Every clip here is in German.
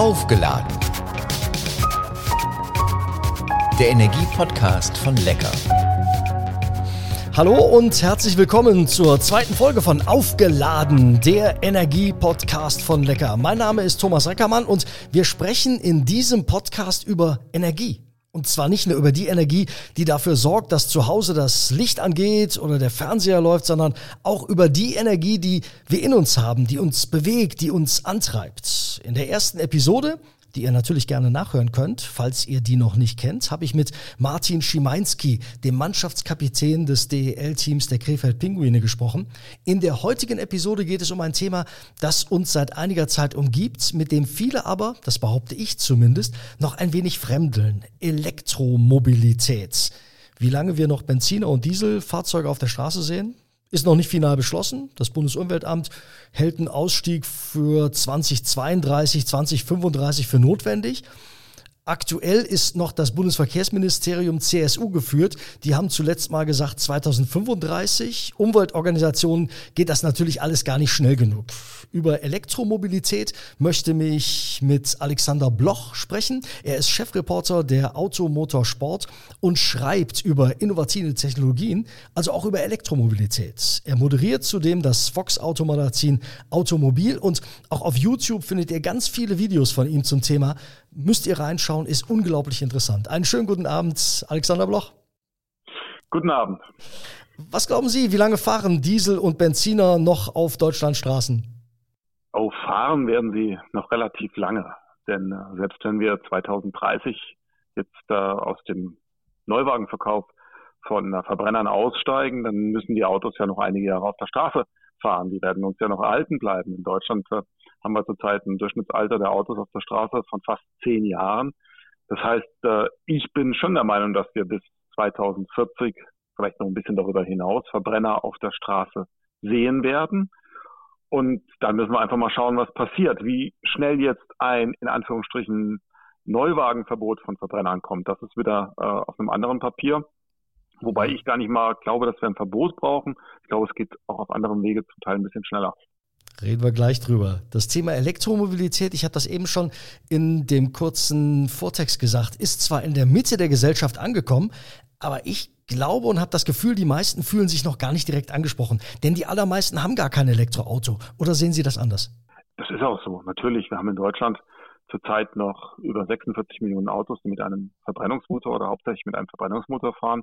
Aufgeladen. Der Energiepodcast von Lecker. Hallo und herzlich willkommen zur zweiten Folge von Aufgeladen, der Energie-Podcast von Lecker. Mein Name ist Thomas Reckermann und wir sprechen in diesem Podcast über Energie. Und zwar nicht nur über die Energie, die dafür sorgt, dass zu Hause das Licht angeht oder der Fernseher läuft, sondern auch über die Energie, die wir in uns haben, die uns bewegt, die uns antreibt. In der ersten Episode die ihr natürlich gerne nachhören könnt, falls ihr die noch nicht kennt, habe ich mit Martin Schimanski, dem Mannschaftskapitän des DEL-Teams der Krefeld Pinguine, gesprochen. In der heutigen Episode geht es um ein Thema, das uns seit einiger Zeit umgibt, mit dem viele aber, das behaupte ich zumindest, noch ein wenig fremdeln. Elektromobilität. Wie lange wir noch Benziner- und Dieselfahrzeuge auf der Straße sehen, ist noch nicht final beschlossen. Das Bundesumweltamt hält einen Ausstieg für 2032, 2035 für notwendig. Aktuell ist noch das Bundesverkehrsministerium CSU geführt. Die haben zuletzt mal gesagt 2035. Umweltorganisationen geht das natürlich alles gar nicht schnell genug. Über Elektromobilität möchte mich mit Alexander Bloch sprechen. Er ist Chefreporter der Automotorsport und schreibt über innovative Technologien, also auch über Elektromobilität. Er moderiert zudem das Fox Automagazin Automobil und auch auf YouTube findet ihr ganz viele Videos von ihm zum Thema Müsst ihr reinschauen, ist unglaublich interessant. Einen schönen guten Abend, Alexander Bloch. Guten Abend. Was glauben Sie, wie lange fahren Diesel und Benziner noch auf Deutschlandstraßen? Auf fahren werden sie noch relativ lange. Denn äh, selbst wenn wir 2030 jetzt äh, aus dem Neuwagenverkauf von äh, Verbrennern aussteigen, dann müssen die Autos ja noch einige Jahre auf der Straße fahren. Die werden uns ja noch erhalten bleiben. In Deutschland äh, haben wir zurzeit ein Durchschnittsalter der Autos auf der Straße von fast zehn Jahren. Das heißt, äh, ich bin schon der Meinung, dass wir bis 2040, vielleicht noch ein bisschen darüber hinaus, Verbrenner auf der Straße sehen werden. Und dann müssen wir einfach mal schauen, was passiert, wie schnell jetzt ein, in Anführungsstrichen, Neuwagenverbot von Verbrennern kommt. Das ist wieder äh, auf einem anderen Papier. Wobei ich gar nicht mal glaube, dass wir ein Verbot brauchen. Ich glaube, es geht auch auf anderem Wege zum Teil ein bisschen schneller. Reden wir gleich drüber. Das Thema Elektromobilität, ich habe das eben schon in dem kurzen Vortext gesagt, ist zwar in der Mitte der Gesellschaft angekommen, aber ich glaube und habe das Gefühl, die meisten fühlen sich noch gar nicht direkt angesprochen. Denn die allermeisten haben gar kein Elektroauto. Oder sehen Sie das anders? Das ist auch so. Natürlich, wir haben in Deutschland zurzeit noch über 46 Millionen Autos, die mit einem Verbrennungsmotor oder hauptsächlich mit einem Verbrennungsmotor fahren.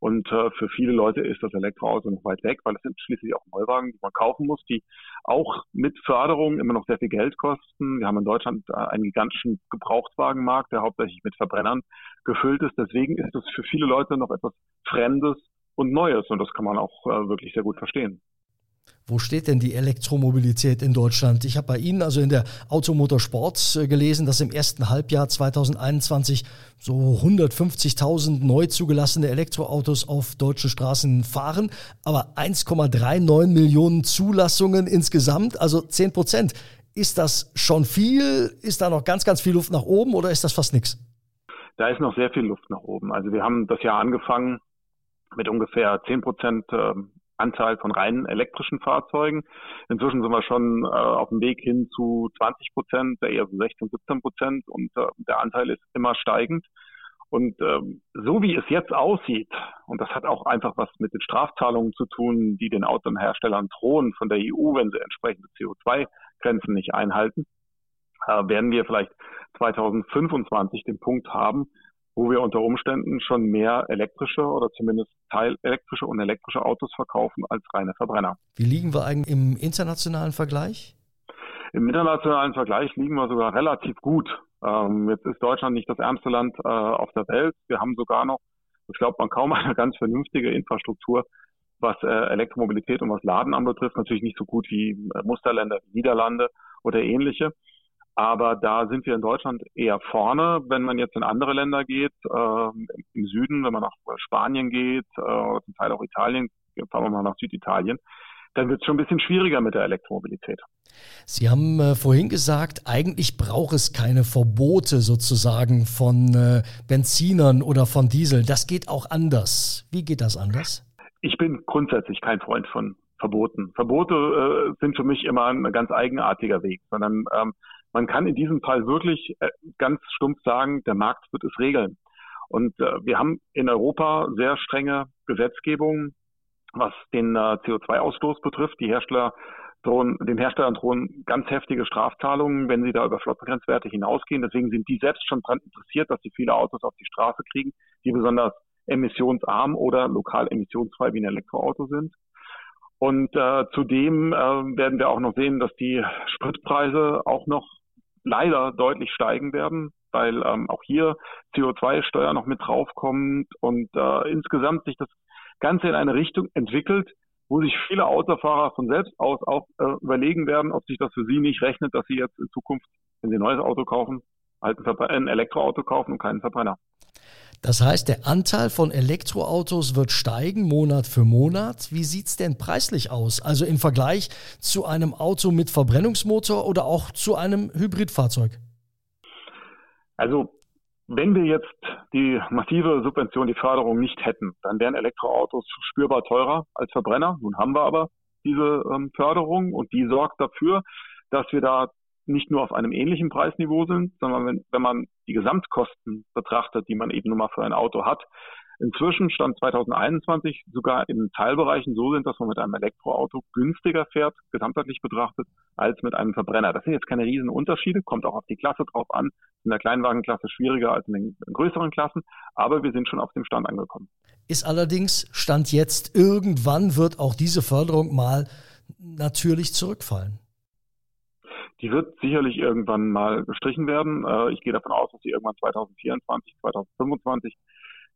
Und äh, für viele Leute ist das Elektroauto noch weit weg, weil es sind schließlich auch Neuwagen, die man kaufen muss, die auch mit Förderung immer noch sehr viel Geld kosten. Wir haben in Deutschland äh, einen gigantischen Gebrauchtwagenmarkt, der hauptsächlich mit Verbrennern gefüllt ist. Deswegen ist es für viele Leute noch etwas Fremdes und Neues und das kann man auch äh, wirklich sehr gut verstehen. Wo steht denn die Elektromobilität in Deutschland? Ich habe bei Ihnen also in der Automotorsport äh, gelesen, dass im ersten Halbjahr 2021 so 150.000 neu zugelassene Elektroautos auf deutschen Straßen fahren, aber 1,39 Millionen Zulassungen insgesamt, also 10 Prozent. Ist das schon viel? Ist da noch ganz, ganz viel Luft nach oben oder ist das fast nichts? Da ist noch sehr viel Luft nach oben. Also wir haben das Jahr angefangen mit ungefähr 10 Prozent ähm, Anteil von rein elektrischen Fahrzeugen. Inzwischen sind wir schon äh, auf dem Weg hin zu 20 Prozent, eher so 16, 17 Prozent und äh, der Anteil ist immer steigend. Und ähm, so wie es jetzt aussieht, und das hat auch einfach was mit den Strafzahlungen zu tun, die den Autoherstellern drohen von der EU, wenn sie entsprechende CO2-Grenzen nicht einhalten, äh, werden wir vielleicht 2025 den Punkt haben, wo wir unter Umständen schon mehr elektrische oder zumindest teilelektrische und elektrische Autos verkaufen als reine Verbrenner. Wie liegen wir eigentlich im internationalen Vergleich? Im internationalen Vergleich liegen wir sogar relativ gut. Ähm, jetzt ist Deutschland nicht das ärmste Land äh, auf der Welt. Wir haben sogar noch, das glaubt man kaum, eine ganz vernünftige Infrastruktur, was äh, Elektromobilität und was Laden anbetrifft. Natürlich nicht so gut wie äh, Musterländer wie Niederlande oder ähnliche. Aber da sind wir in Deutschland eher vorne. Wenn man jetzt in andere Länder geht, äh, im Süden, wenn man nach Spanien geht, äh, zum Teil auch Italien, fahren wir mal nach Süditalien, dann wird es schon ein bisschen schwieriger mit der Elektromobilität. Sie haben äh, vorhin gesagt, eigentlich braucht es keine Verbote sozusagen von äh, Benzinern oder von Diesel. Das geht auch anders. Wie geht das anders? Ich bin grundsätzlich kein Freund von Verboten. Verbote äh, sind für mich immer ein ganz eigenartiger Weg, sondern ähm, man kann in diesem Fall wirklich äh, ganz stumpf sagen, der Markt wird es regeln. Und äh, wir haben in Europa sehr strenge Gesetzgebung, was den äh, CO2-Ausstoß betrifft. Die Hersteller drohen, den Herstellern drohen ganz heftige Strafzahlungen, wenn sie da über Flottengrenzwerte hinausgehen. Deswegen sind die selbst schon daran interessiert, dass sie viele Autos auf die Straße kriegen, die besonders emissionsarm oder lokal emissionsfrei wie ein Elektroauto sind. Und äh, zudem äh, werden wir auch noch sehen, dass die Spritpreise auch noch leider deutlich steigen werden, weil ähm, auch hier CO2-Steuer noch mit draufkommt und äh, insgesamt sich das Ganze in eine Richtung entwickelt, wo sich viele Autofahrer von selbst aus auch äh, überlegen werden, ob sich das für sie nicht rechnet, dass sie jetzt in Zukunft, wenn sie ein neues Auto kaufen, halt ein, ein Elektroauto kaufen und keinen Verbrenner. Das heißt, der Anteil von Elektroautos wird steigen Monat für Monat. Wie sieht's denn preislich aus? Also im Vergleich zu einem Auto mit Verbrennungsmotor oder auch zu einem Hybridfahrzeug? Also wenn wir jetzt die massive Subvention, die Förderung nicht hätten, dann wären Elektroautos spürbar teurer als Verbrenner. Nun haben wir aber diese ähm, Förderung und die sorgt dafür, dass wir da nicht nur auf einem ähnlichen Preisniveau sind, sondern wenn, wenn man die Gesamtkosten betrachtet, die man eben nun mal für ein Auto hat, inzwischen stand 2021 sogar in Teilbereichen so sind, dass man mit einem Elektroauto günstiger fährt, gesamtheitlich betrachtet, als mit einem Verbrenner. Das sind jetzt keine riesen Unterschiede, kommt auch auf die Klasse drauf an. In der Kleinwagenklasse schwieriger als in den größeren Klassen, aber wir sind schon auf dem Stand angekommen. Ist allerdings Stand jetzt, irgendwann wird auch diese Förderung mal natürlich zurückfallen. Die wird sicherlich irgendwann mal gestrichen werden. Äh, ich gehe davon aus, dass sie irgendwann 2024, 2025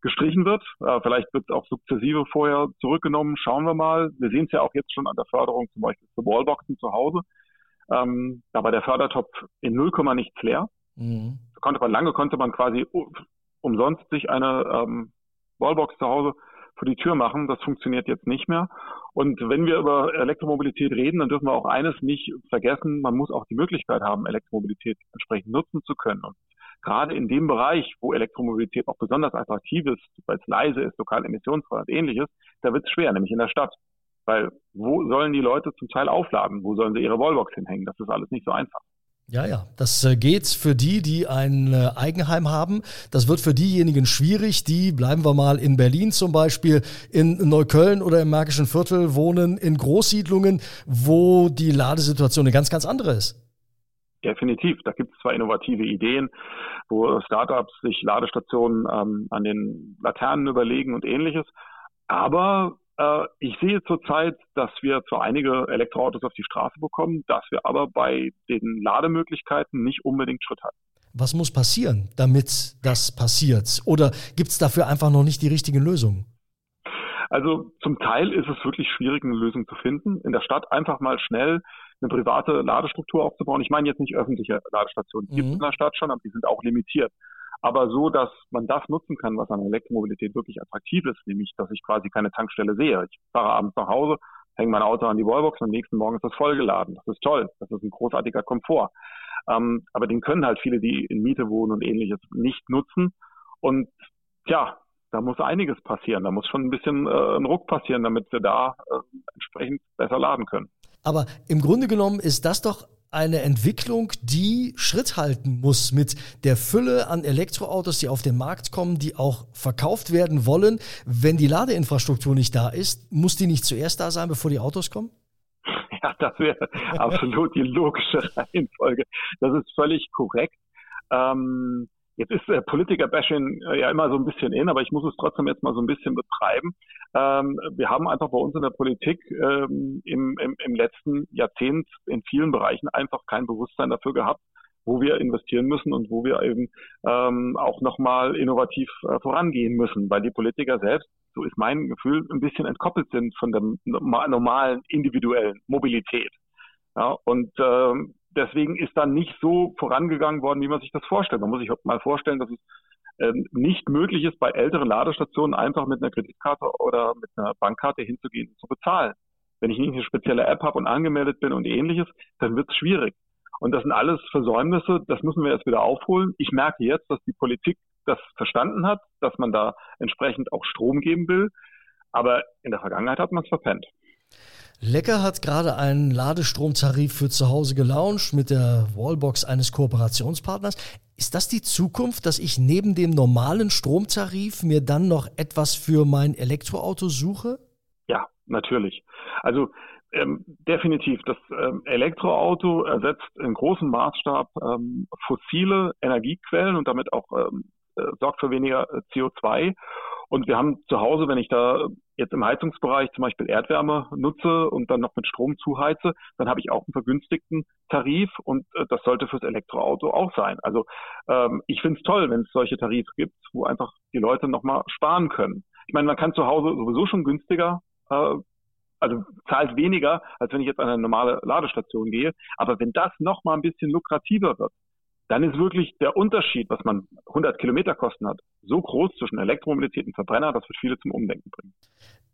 gestrichen wird. Äh, vielleicht wird es auch sukzessive vorher zurückgenommen. Schauen wir mal. Wir sehen es ja auch jetzt schon an der Förderung zum Beispiel für Wallboxen zu Hause. Ähm, da war der Fördertopf in 0, nichts leer. Mhm. Konnte man lange konnte man quasi umsonst sich eine ähm, Wallbox zu Hause vor die Tür machen. Das funktioniert jetzt nicht mehr. Und wenn wir über Elektromobilität reden, dann dürfen wir auch eines nicht vergessen. Man muss auch die Möglichkeit haben, Elektromobilität entsprechend nutzen zu können. Und gerade in dem Bereich, wo Elektromobilität auch besonders attraktiv ist, weil es leise ist, lokal emissionsfrei und ähnliches, da wird es schwer, nämlich in der Stadt. Weil wo sollen die Leute zum Teil aufladen? Wo sollen sie ihre Wallbox hinhängen? Das ist alles nicht so einfach. Ja, ja, das äh, geht für die, die ein äh, Eigenheim haben. Das wird für diejenigen schwierig, die, bleiben wir mal in Berlin zum Beispiel, in Neukölln oder im Märkischen Viertel wohnen, in Großsiedlungen, wo die Ladesituation eine ganz, ganz andere ist. Definitiv. Da gibt es zwar innovative Ideen, wo Startups sich Ladestationen ähm, an den Laternen überlegen und ähnliches. Aber ich sehe zurzeit, dass wir zwar einige Elektroautos auf die Straße bekommen, dass wir aber bei den Lademöglichkeiten nicht unbedingt Schritt halten. Was muss passieren, damit das passiert? Oder gibt es dafür einfach noch nicht die richtigen Lösungen? Also zum Teil ist es wirklich schwierig, eine Lösung zu finden. In der Stadt einfach mal schnell eine private Ladestruktur aufzubauen. Ich meine jetzt nicht öffentliche Ladestationen. Die mhm. gibt es in der Stadt schon, aber die sind auch limitiert aber so, dass man das nutzen kann, was an Elektromobilität wirklich attraktiv ist, nämlich, dass ich quasi keine Tankstelle sehe. Ich fahre abends nach Hause, hänge mein Auto an die Wallbox und am nächsten Morgen ist das vollgeladen. Das ist toll. Das ist ein großartiger Komfort. Ähm, aber den können halt viele, die in Miete wohnen und ähnliches, nicht nutzen. Und ja, da muss einiges passieren. Da muss schon ein bisschen äh, ein Ruck passieren, damit wir da äh, entsprechend besser laden können. Aber im Grunde genommen ist das doch eine Entwicklung, die Schritt halten muss mit der Fülle an Elektroautos, die auf den Markt kommen, die auch verkauft werden wollen. Wenn die Ladeinfrastruktur nicht da ist, muss die nicht zuerst da sein, bevor die Autos kommen? Ja, das wäre absolut die logische Reihenfolge. Das ist völlig korrekt. Ähm, Jetzt ist äh, Politiker-Bashing äh, ja immer so ein bisschen in, aber ich muss es trotzdem jetzt mal so ein bisschen betreiben. Ähm, wir haben einfach bei uns in der Politik ähm, im, im, im letzten Jahrzehnt in vielen Bereichen einfach kein Bewusstsein dafür gehabt, wo wir investieren müssen und wo wir eben ähm, auch nochmal innovativ äh, vorangehen müssen, weil die Politiker selbst, so ist mein Gefühl, ein bisschen entkoppelt sind von der normalen individuellen Mobilität. Ja, und ähm, deswegen ist dann nicht so vorangegangen worden, wie man sich das vorstellt. Man muss sich mal vorstellen, dass es ähm, nicht möglich ist, bei älteren Ladestationen einfach mit einer Kreditkarte oder mit einer Bankkarte hinzugehen und zu bezahlen. Wenn ich nicht eine spezielle App habe und angemeldet bin und ähnliches, dann wird es schwierig. Und das sind alles Versäumnisse, das müssen wir jetzt wieder aufholen. Ich merke jetzt, dass die Politik das verstanden hat, dass man da entsprechend auch Strom geben will. Aber in der Vergangenheit hat man es verpennt. Lecker hat gerade einen Ladestromtarif für zu Hause gelauncht mit der Wallbox eines Kooperationspartners. Ist das die Zukunft, dass ich neben dem normalen Stromtarif mir dann noch etwas für mein Elektroauto suche? Ja, natürlich. Also ähm, definitiv, das ähm, Elektroauto ersetzt in großem Maßstab ähm, fossile Energiequellen und damit auch ähm, äh, sorgt für weniger äh, CO2. Und wir haben zu Hause, wenn ich da jetzt im Heizungsbereich zum Beispiel Erdwärme nutze und dann noch mit Strom zuheize, dann habe ich auch einen vergünstigten Tarif und äh, das sollte fürs Elektroauto auch sein. Also ähm, ich finde es toll, wenn es solche Tarife gibt, wo einfach die Leute nochmal sparen können. Ich meine, man kann zu Hause sowieso schon günstiger äh, also zahlt weniger, als wenn ich jetzt an eine normale Ladestation gehe. Aber wenn das noch mal ein bisschen lukrativer wird, dann ist wirklich der Unterschied, was man 100 Kilometer Kosten hat, so groß zwischen Elektromobilität und Verbrenner, das wird viele zum Umdenken bringen.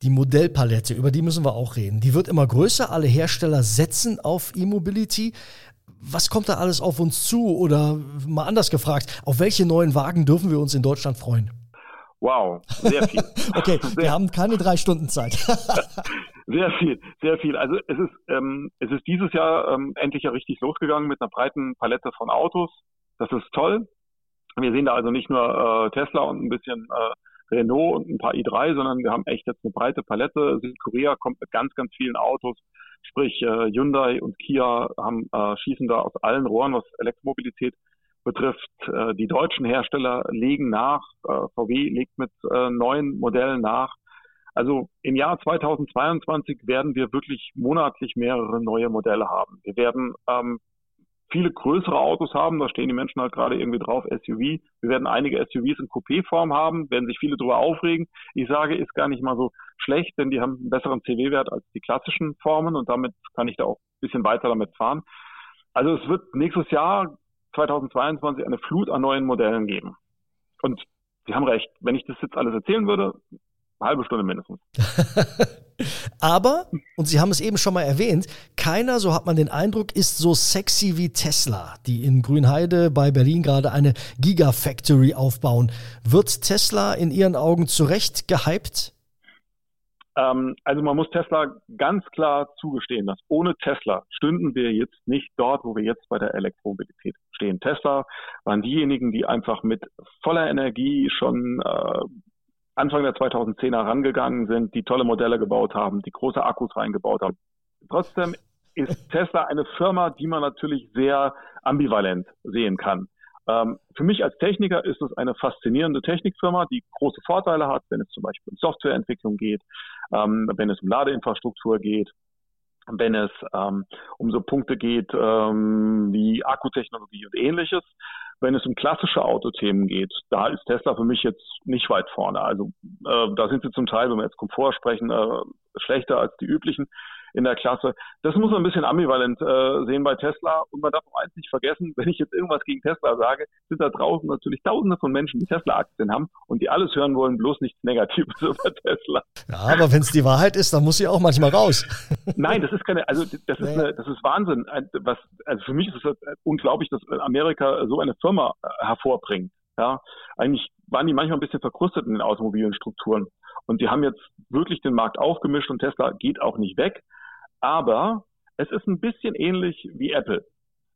Die Modellpalette, über die müssen wir auch reden. Die wird immer größer. Alle Hersteller setzen auf E-Mobility. Was kommt da alles auf uns zu? Oder mal anders gefragt, auf welche neuen Wagen dürfen wir uns in Deutschland freuen? Wow, sehr viel. okay, sehr wir haben keine drei Stunden Zeit. sehr viel, sehr viel. Also es ist, ähm, es ist dieses Jahr ähm, endlich ja richtig losgegangen mit einer breiten Palette von Autos. Das ist toll. Wir sehen da also nicht nur äh, Tesla und ein bisschen äh, Renault und ein paar i3, sondern wir haben echt jetzt eine breite Palette. Südkorea kommt mit ganz, ganz vielen Autos. Sprich, äh, Hyundai und Kia haben, äh, schießen da aus allen Rohren, was Elektromobilität betrifft. Äh, die deutschen Hersteller legen nach, äh, VW legt mit äh, neuen Modellen nach. Also im Jahr 2022 werden wir wirklich monatlich mehrere neue Modelle haben. Wir werden ähm, viele größere Autos haben, da stehen die Menschen halt gerade irgendwie drauf, SUV. Wir werden einige SUVs in Coupé-Form haben, werden sich viele darüber aufregen. Ich sage, ist gar nicht mal so schlecht, denn die haben einen besseren CW-Wert als die klassischen Formen und damit kann ich da auch ein bisschen weiter damit fahren. Also es wird nächstes Jahr 2022 eine Flut an neuen Modellen geben. Und Sie haben recht, wenn ich das jetzt alles erzählen würde, eine halbe Stunde mindestens. Aber, und Sie haben es eben schon mal erwähnt, keiner, so hat man den Eindruck, ist so sexy wie Tesla, die in Grünheide bei Berlin gerade eine Gigafactory aufbauen. Wird Tesla in Ihren Augen zu Recht gehypt? Ähm, also man muss Tesla ganz klar zugestehen, dass ohne Tesla stünden wir jetzt nicht dort, wo wir jetzt bei der Elektromobilität stehen. Tesla waren diejenigen, die einfach mit voller Energie schon äh, Anfang der 2010er rangegangen sind, die tolle Modelle gebaut haben, die große Akkus reingebaut haben. Trotzdem ist Tesla eine Firma, die man natürlich sehr ambivalent sehen kann. Ähm, für mich als Techniker ist es eine faszinierende Technikfirma, die große Vorteile hat, wenn es zum Beispiel um Softwareentwicklung geht, ähm, wenn es um Ladeinfrastruktur geht, wenn es ähm, um so Punkte geht wie Akkutechnologie und ähnliches. Wenn es um klassische Autothemen geht, da ist Tesla für mich jetzt nicht weit vorne. Also äh, da sind sie zum Teil, wenn wir jetzt Komfort sprechen, äh, schlechter als die üblichen in der Klasse. Das muss man ein bisschen ambivalent äh, sehen bei Tesla. Und man darf auch eins nicht vergessen, wenn ich jetzt irgendwas gegen Tesla sage, sind da draußen natürlich tausende von Menschen, die Tesla-Aktien haben und die alles hören wollen, bloß nichts Negatives über Tesla. Ja, aber wenn es die Wahrheit ist, dann muss sie auch manchmal raus. Nein, das ist keine, also das ist, eine, das ist Wahnsinn. Was, also für mich ist es unglaublich, dass Amerika so eine Firma äh, hervorbringt. Ja, eigentlich waren die manchmal ein bisschen verkrustet in den automobilen Strukturen. Und die haben jetzt wirklich den Markt aufgemischt und Tesla geht auch nicht weg. Aber es ist ein bisschen ähnlich wie Apple.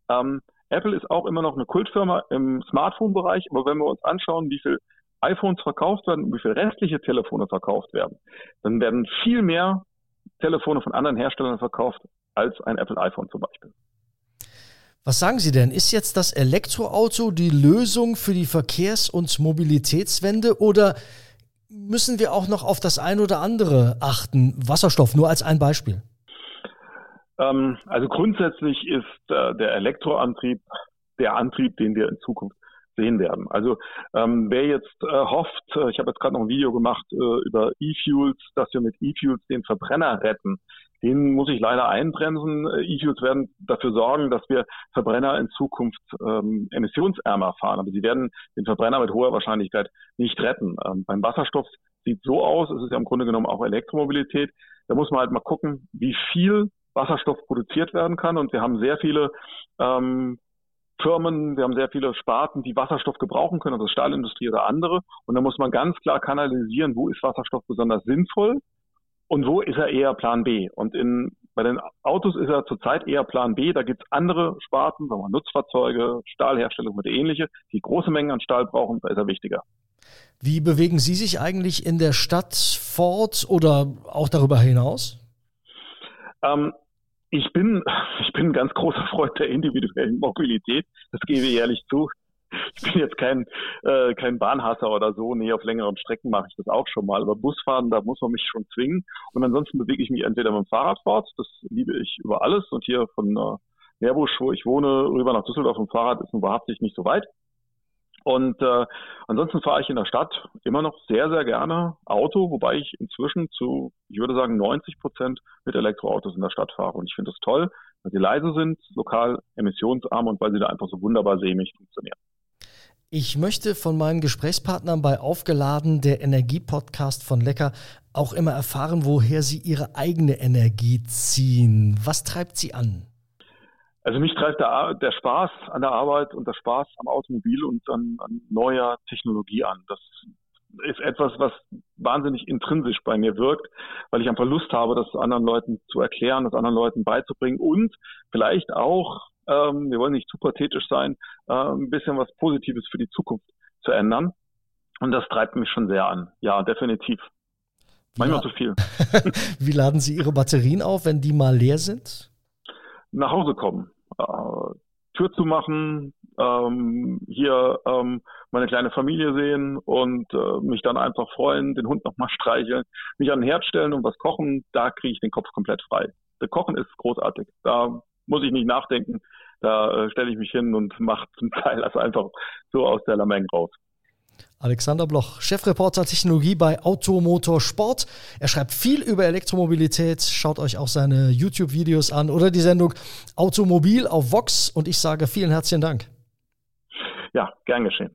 Ähm, Apple ist auch immer noch eine Kultfirma im Smartphone-Bereich, aber wenn wir uns anschauen, wie viel iPhones verkauft werden und wie viel restliche Telefone verkauft werden, dann werden viel mehr Telefone von anderen Herstellern verkauft als ein Apple iPhone zum Beispiel. Was sagen Sie denn? Ist jetzt das Elektroauto die Lösung für die Verkehrs- und Mobilitätswende oder müssen wir auch noch auf das ein oder andere achten? Wasserstoff, nur als ein Beispiel. Ähm, also grundsätzlich ist äh, der Elektroantrieb der Antrieb, den wir in Zukunft sehen werden. Also ähm, wer jetzt äh, hofft, äh, ich habe jetzt gerade noch ein Video gemacht äh, über E-Fuels, dass wir mit E-Fuels den Verbrenner retten, den muss ich leider einbremsen. Äh, E-Fuels werden dafür sorgen, dass wir Verbrenner in Zukunft ähm, emissionsärmer fahren, aber sie werden den Verbrenner mit hoher Wahrscheinlichkeit nicht retten. Ähm, beim Wasserstoff sieht so aus, es ist ja im Grunde genommen auch Elektromobilität. Da muss man halt mal gucken, wie viel Wasserstoff produziert werden kann. Und wir haben sehr viele ähm, Firmen, wir haben sehr viele Sparten, die Wasserstoff gebrauchen können, also Stahlindustrie oder andere. Und da muss man ganz klar kanalisieren, wo ist Wasserstoff besonders sinnvoll und wo ist er eher Plan B. Und in Bei den Autos ist er zurzeit eher Plan B. Da gibt es andere Sparten, sagen wir Nutzfahrzeuge, Stahlherstellung und ähnliche, die große Mengen an Stahl brauchen. Da ist er wichtiger. Wie bewegen Sie sich eigentlich in der Stadt fort oder auch darüber hinaus? Ähm, ich bin, ich bin ein ganz großer Freund der individuellen Mobilität. Das gebe ich ehrlich zu. Ich bin jetzt kein, äh, kein Bahnhasser oder so. Nee, auf längeren Strecken mache ich das auch schon mal. Aber Busfahren, da muss man mich schon zwingen. Und ansonsten bewege ich mich entweder mit dem Fahrrad fort. Das liebe ich über alles. Und hier von äh, Meerbusch, wo ich wohne, rüber nach Düsseldorf im Fahrrad ist nun wahrhaftig nicht so weit. Und äh, ansonsten fahre ich in der Stadt immer noch sehr, sehr gerne Auto, wobei ich inzwischen zu, ich würde sagen, 90 Prozent mit Elektroautos in der Stadt fahre. Und ich finde das toll, weil sie leise sind, lokal emissionsarm und weil sie da einfach so wunderbar sämig funktionieren. Ich möchte von meinen Gesprächspartnern bei Aufgeladen, der Energiepodcast von Lecker, auch immer erfahren, woher sie ihre eigene Energie ziehen. Was treibt sie an? Also mich treibt der, der, Spaß an der Arbeit und der Spaß am Automobil und an, an neuer Technologie an. Das ist etwas, was wahnsinnig intrinsisch bei mir wirkt, weil ich einfach Lust habe, das anderen Leuten zu erklären, das anderen Leuten beizubringen und vielleicht auch, ähm, wir wollen nicht zu pathetisch sein, äh, ein bisschen was Positives für die Zukunft zu ändern. Und das treibt mich schon sehr an. Ja, definitiv. Manchmal zu viel. Wie laden Sie Ihre Batterien auf, wenn die mal leer sind? Nach Hause kommen äh, Tür zu machen, ähm, hier ähm, meine kleine Familie sehen und äh, mich dann einfach freuen, den Hund nochmal streicheln, mich an den Herd stellen und was kochen, da kriege ich den Kopf komplett frei. Der Kochen ist großartig. Da muss ich nicht nachdenken. Da äh, stelle ich mich hin und mache zum Teil das einfach so aus der Lameng raus. Alexander Bloch, Chefreporter Technologie bei Automotor Sport. Er schreibt viel über Elektromobilität. Schaut euch auch seine YouTube-Videos an oder die Sendung Automobil auf Vox. Und ich sage vielen herzlichen Dank. Ja, gern geschehen.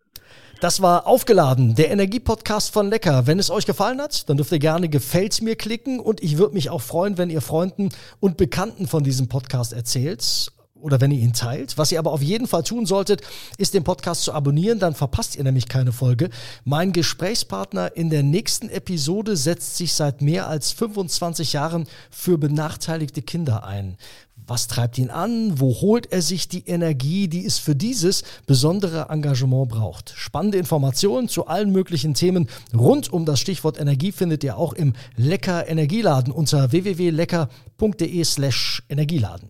Das war aufgeladen, der Energiepodcast von Lecker. Wenn es euch gefallen hat, dann dürft ihr gerne Gefällt mir klicken und ich würde mich auch freuen, wenn ihr Freunden und Bekannten von diesem Podcast erzählt oder wenn ihr ihn teilt. Was ihr aber auf jeden Fall tun solltet, ist den Podcast zu abonnieren, dann verpasst ihr nämlich keine Folge. Mein Gesprächspartner in der nächsten Episode setzt sich seit mehr als 25 Jahren für benachteiligte Kinder ein. Was treibt ihn an? Wo holt er sich die Energie, die es für dieses besondere Engagement braucht? Spannende Informationen zu allen möglichen Themen rund um das Stichwort Energie findet ihr auch im Lecker Energieladen unter www.lecker.de slash Energieladen.